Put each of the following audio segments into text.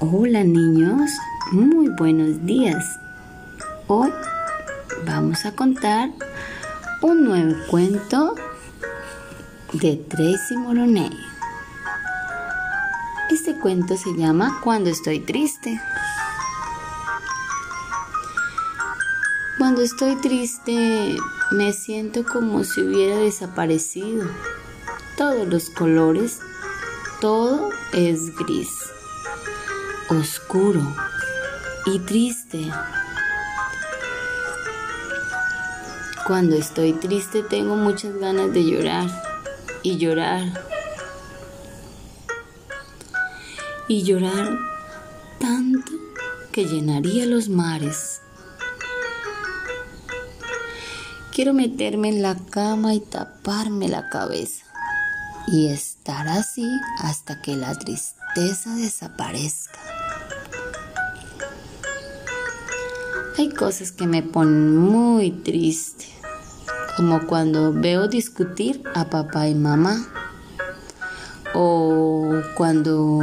Hola niños, muy buenos días. Hoy vamos a contar un nuevo cuento de Tracy Moroney. Este cuento se llama Cuando estoy triste. Cuando estoy triste me siento como si hubiera desaparecido. Todos los colores, todo es gris oscuro y triste. Cuando estoy triste tengo muchas ganas de llorar y llorar y llorar tanto que llenaría los mares. Quiero meterme en la cama y taparme la cabeza y estar así hasta que la tristeza desaparezca. Hay cosas que me ponen muy triste, como cuando veo discutir a papá y mamá, o cuando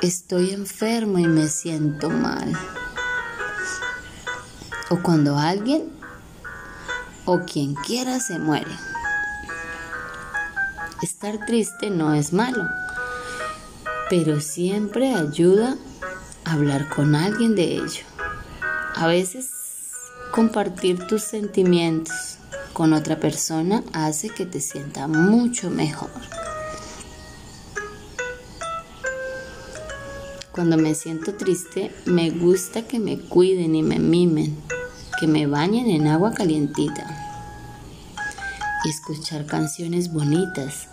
estoy enfermo y me siento mal, o cuando alguien o quien quiera se muere. Estar triste no es malo, pero siempre ayuda a hablar con alguien de ello. A veces compartir tus sentimientos con otra persona hace que te sienta mucho mejor. Cuando me siento triste, me gusta que me cuiden y me mimen, que me bañen en agua calientita escuchar canciones bonitas.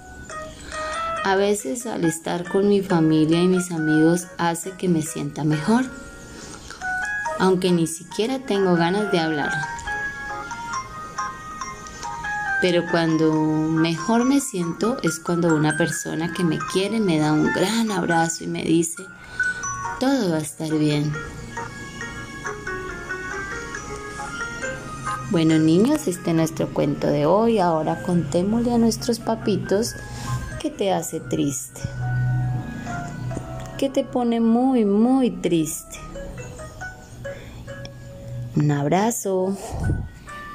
A veces al estar con mi familia y mis amigos hace que me sienta mejor aunque ni siquiera tengo ganas de hablar. Pero cuando mejor me siento es cuando una persona que me quiere me da un gran abrazo y me dice, todo va a estar bien. Bueno niños, este es nuestro cuento de hoy. Ahora contémosle a nuestros papitos qué te hace triste. ¿Qué te pone muy, muy triste? Un abrazo.